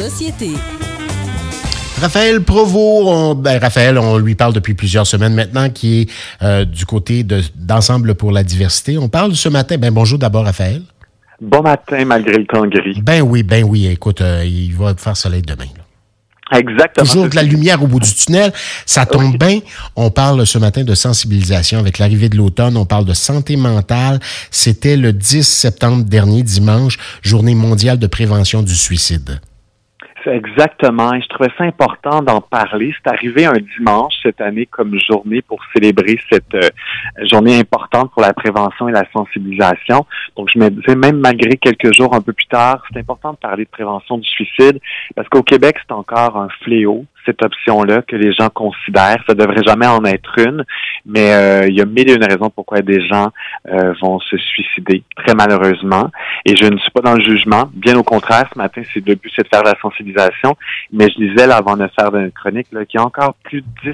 société. Raphaël Provost, on, ben, Raphaël, on lui parle depuis plusieurs semaines maintenant, qui est euh, du côté d'Ensemble pour la diversité. On parle ce matin, ben bonjour d'abord Raphaël. Bon matin malgré le temps gris. Ben oui, ben oui, écoute, euh, il va faire soleil demain. Exactement. Toujours de la lumière au bout du tunnel. Ça tombe bien. On parle ce matin de sensibilisation avec l'arrivée de l'automne. On parle de santé mentale. C'était le 10 septembre dernier, dimanche, journée mondiale de prévention du suicide. Exactement. Et je trouvais ça important d'en parler. C'est arrivé un dimanche cette année comme journée pour célébrer cette euh, journée importante pour la prévention et la sensibilisation. Donc, je me disais, même malgré quelques jours un peu plus tard, c'est important de parler de prévention du suicide parce qu'au Québec, c'est encore un fléau cette option-là que les gens considèrent. Ça devrait jamais en être une, mais euh, il y a mille et une raisons pourquoi des gens euh, vont se suicider, très malheureusement. Et je ne suis pas dans le jugement. Bien au contraire, ce matin, c'est le but, c'est de faire la sensibilisation. Mais je disais, là, avant de faire une chronique, qu'il y a encore plus de 10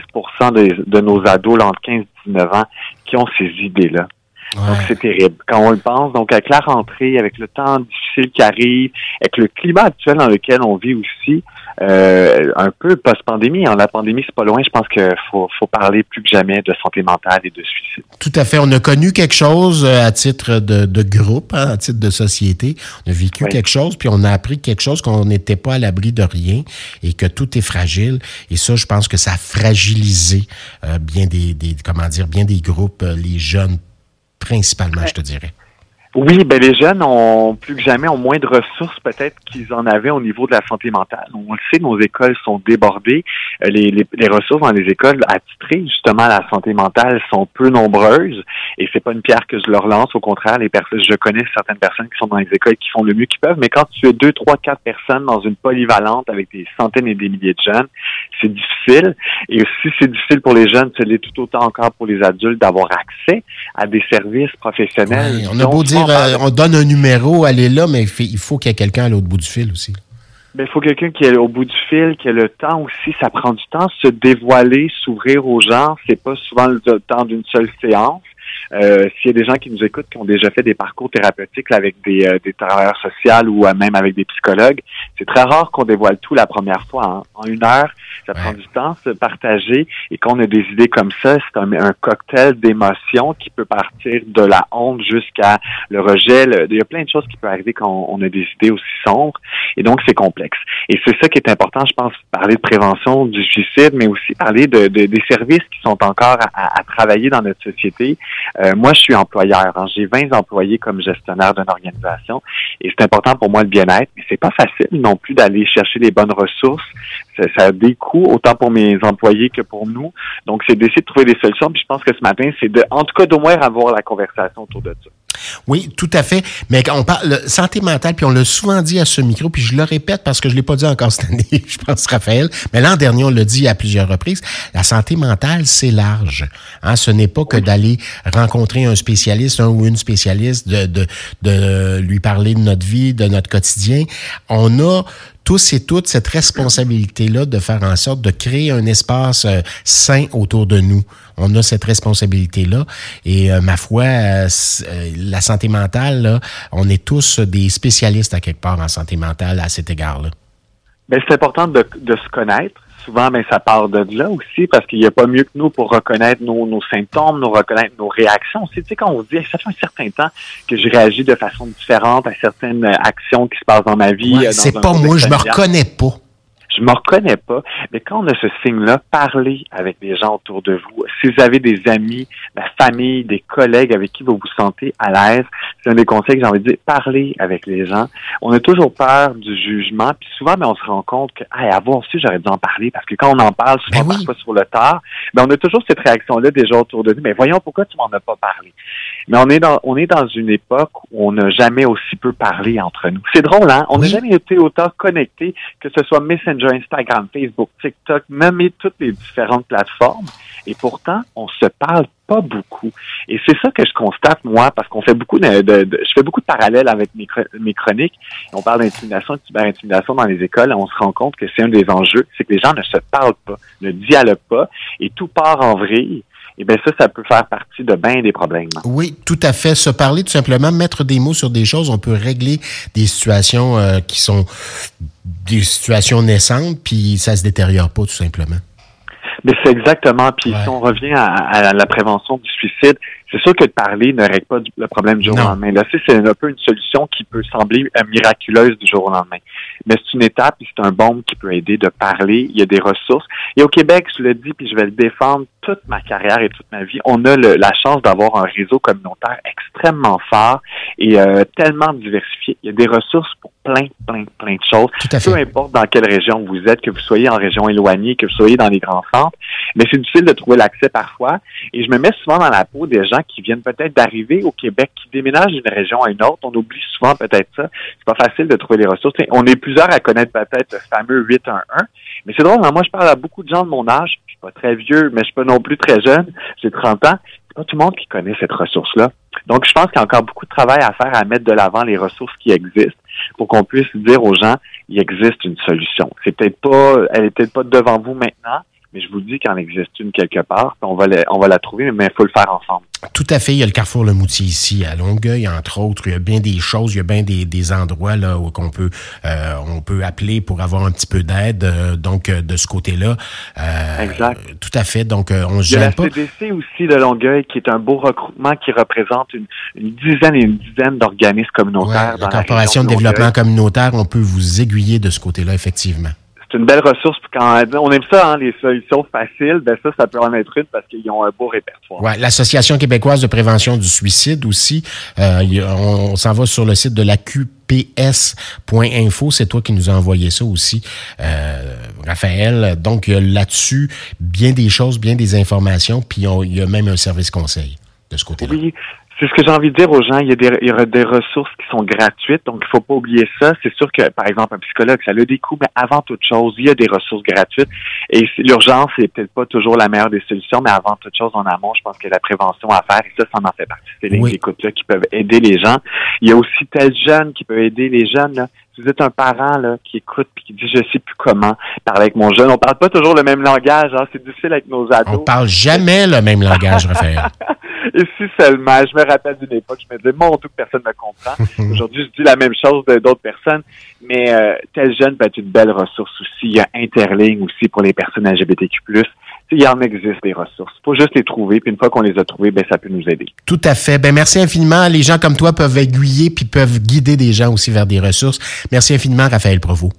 de, de nos ados, là, entre 15 et 19 ans, qui ont ces idées-là. Donc, c'est terrible. Quand on le pense, donc avec la rentrée, avec le temps difficile qui arrive, avec le climat actuel dans lequel on vit aussi, euh, un peu post-pandémie. Hein. La pandémie, c'est pas loin. Je pense qu'il faut, faut parler plus que jamais de santé mentale et de suicide. Tout à fait. On a connu quelque chose euh, à titre de, de groupe, hein, à titre de société. On a vécu quelque chose, puis on a appris quelque chose qu'on n'était pas à l'abri de rien et que tout est fragile. Et ça, je pense que ça a fragilisé euh, bien des, des, comment dire, bien des groupes, les jeunes principalement, je te dirais. Oui, ben les jeunes ont plus que jamais ont moins de ressources peut-être qu'ils en avaient au niveau de la santé mentale. On le sait, nos écoles sont débordées. Euh, les, les, ressources dans les écoles attitrées justement à la santé mentale sont peu nombreuses. Et c'est pas une pierre que je leur lance. Au contraire, les personnes, je connais certaines personnes qui sont dans les écoles qui font le mieux qu'ils peuvent. Mais quand tu es deux, trois, quatre personnes dans une polyvalente avec des centaines et des milliers de jeunes, c'est difficile. Et si c'est difficile pour les jeunes, c'est tout autant encore pour les adultes d'avoir accès à des services professionnels. on a beau dire euh, on donne un numéro, allez là, mais il faut qu'il y ait quelqu'un à l'autre bout du fil aussi. Ben, il faut quelqu'un qui est au bout du fil, qui a le temps aussi. Ça prend du temps se dévoiler, s'ouvrir aux gens. C'est pas souvent le temps d'une seule séance. Euh, S'il y a des gens qui nous écoutent qui ont déjà fait des parcours thérapeutiques avec des, euh, des travailleurs sociaux ou euh, même avec des psychologues, c'est très rare qu'on dévoile tout la première fois. Hein. En une heure, ça prend du temps se partager et qu'on a des idées comme ça, c'est un, un, cocktail d'émotions qui peut partir de la honte jusqu'à le rejet. il y a plein de choses qui peuvent arriver quand on a des idées aussi sombres et donc c'est complexe. Et c'est ça qui est important, je pense, parler de prévention du suicide, mais aussi parler de, de des services qui sont encore à, à travailler dans notre société. Euh, moi, je suis employeur. Hein. J'ai 20 employés comme gestionnaire d'une organisation et c'est important pour moi le bien-être, mais c'est pas facile non plus d'aller chercher les bonnes ressources. Ça, ça, a des coûts autant pour mes employés que pour nous. Donc, c'est d'essayer de trouver des solutions. Puis je pense que ce matin, c'est de, en tout cas, d'au moins avoir la conversation autour de ça. Oui, tout à fait. Mais on parle de santé mentale, puis on l'a souvent dit à ce micro, puis je le répète parce que je l'ai pas dit encore cette année, je pense, Raphaël, mais l'an dernier, on l'a dit à plusieurs reprises, la santé mentale, c'est large. Hein? Ce n'est pas que d'aller rencontrer un spécialiste, un ou une spécialiste, de, de, de lui parler de notre vie, de notre quotidien. On a tous et toutes cette responsabilité-là de faire en sorte de créer un espace euh, sain autour de nous. On a cette responsabilité-là. Et euh, ma foi, euh, la santé mentale, là, on est tous des spécialistes à quelque part en santé mentale à cet égard-là. C'est important de, de se connaître souvent, mais ça part de là aussi, parce qu'il n'y a pas mieux que nous pour reconnaître nos, nos symptômes, nous reconnaître nos réactions. Tu sais, quand on se dit, ça fait un certain temps que je réagis de façon différente à certaines actions qui se passent dans ma vie. Ouais, c'est pas moi, je me reconnais pas je me reconnais pas. Mais quand on a ce signe-là, parlez avec les gens autour de vous. Si vous avez des amis, la famille, des collègues avec qui vous vous sentez à l'aise, c'est un des conseils que j'ai envie de dire. Parlez avec les gens. On a toujours peur du jugement, puis souvent, mais on se rend compte que, ah, avoir su, j'aurais dû en parler, parce que quand on en parle, souvent, ben on pas sur le tard. Mais on a toujours cette réaction-là déjà autour de nous. Mais voyons pourquoi tu m'en as pas parlé. Mais on est dans, on est dans une époque où on n'a jamais aussi peu parlé entre nous. C'est drôle, hein? On n'a jamais été autant connectés, que ce soit Messenger, Instagram, Facebook, TikTok, même toutes les différentes plateformes. Et pourtant, on se parle pas beaucoup. Et c'est ça que je constate, moi, parce qu'on fait beaucoup de, je fais beaucoup de parallèles avec mes, mes chroniques. On parle d'intimidation, de cyber-intimidation dans les écoles. On se rend compte que c'est un des enjeux, c'est que les gens ne se parlent pas, ne dialoguent pas, et tout part en vrille. Et bien ça, ça peut faire partie de bien des problèmes. Oui, tout à fait. Se parler, tout simplement, mettre des mots sur des choses, on peut régler des situations euh, qui sont des situations naissantes, puis ça se détériore pas, tout simplement. Mais c'est exactement. Puis si on revient à, la prévention du suicide, c'est sûr que de parler ne règle pas le problème du jour au lendemain. Là, c'est un peu une solution qui peut sembler euh, miraculeuse du jour au lendemain. Mais c'est une étape, et c'est un bombe qui peut aider de parler. Il y a des ressources. Et au Québec, je le dis, puis je vais le défendre toute ma carrière et toute ma vie, on a la chance d'avoir un réseau communautaire extrêmement fort et euh, tellement diversifié. Il y a des ressources pour plein, plein, plein de choses. Peu importe dans quelle région vous êtes, que vous soyez en région éloignée, que vous soyez dans les grands centres, mais c'est difficile de trouver l'accès parfois. Et je me mets souvent dans la peau des gens qui viennent peut-être d'arriver au Québec, qui déménagent d'une région à une autre. On oublie souvent peut-être ça. C'est pas facile de trouver les ressources. on est plusieurs à connaître peut-être le fameux 811, mais c'est drôle, hein. moi je parle à beaucoup de gens de mon âge, je suis pas très vieux, mais je suis pas non plus très jeune, j'ai 30 ans. C'est pas tout le monde qui connaît cette ressource-là. Donc, je pense qu'il y a encore beaucoup de travail à faire à mettre de l'avant les ressources qui existent pour qu'on puisse dire aux gens, il existe une solution. C'est peut-être pas, elle est peut-être pas devant vous maintenant, mais je vous dis qu'il en existe une quelque part. On va, la, on va la trouver, mais il faut le faire ensemble. Tout à fait. Il y a le Carrefour Le Moutier ici, à Longueuil, entre autres. Il y a bien des choses, il y a bien des, des endroits là où on peut, euh, on peut appeler pour avoir un petit peu d'aide. Euh, donc, euh, de ce côté-là. exact. Tout à fait. Donc, on se gêne pas. Il y a la CDC aussi de Longueuil, qui est un beau recrutement qui représente une, une dizaine et une dizaine d'organismes communautaires. Ouais, la Corporation de, développement communautaire, on peut vous aiguiller de ce côté-là, effectivement c'est une belle ressource. Quand on aime ça, hein, les solutions faciles, ben ça, ça peut en être une parce qu'ils ont un beau répertoire. Ouais, l'Association québécoise de prévention du suicide aussi. Euh, on, s'en va sur le site de la QPS.info. C'est toi qui nous as envoyé ça aussi, euh, Raphaël. Donc, là-dessus, bien des choses, bien des informations, puis il y a même un service conseil de ce côté-là. Oui, c'est ce que j'ai envie de dire aux gens. Il y, a des, il y a des ressources qui sont gratuites, donc il faut pas oublier ça. C'est sûr que, par exemple, un psychologue, ça a des coûts, mais avant toute chose, il y a des ressources gratuites. Et l'urgence, c'est peut-être pas toujours la meilleure des solutions, mais avant toute chose, en amont, je pense que la prévention à faire, et ça, ça en fait partie. C'est les écoutes-là qui peuvent aider les gens. Il y a aussi tel jeune qui peut aider les jeunes. Là si vous êtes un parent là, qui écoute et qui dit je sais plus comment parler avec mon jeune, on parle pas toujours le même langage, hein, c'est difficile avec nos ados. On parle jamais le même langage, Raphaël. et si seulement, je me rappelle d'une époque, je me disais mon que personne ne me comprend. Aujourd'hui, je dis la même chose d'autres personnes, mais euh, tel jeune peut être une belle ressource aussi. Il y a Interligne aussi pour les personnes LGBTQ+ il y en existe des ressources. Il faut juste les trouver, puis une fois qu'on les a trouvées, ben, ça peut nous aider. Tout à fait. Ben, merci infiniment. Les gens comme toi peuvent aiguiller puis peuvent guider des gens aussi vers des ressources. Merci infiniment, Raphaël Provost.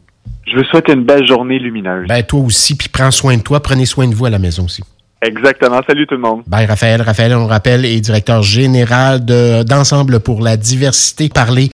Je vous souhaite une belle journée lumineuse. Ben, toi aussi, puis prends soin de toi. Prenez soin de vous à la maison aussi. Exactement. Salut tout le monde. Bye Raphaël. Raphaël, on rappelle, est directeur général d'Ensemble pour la diversité. Parler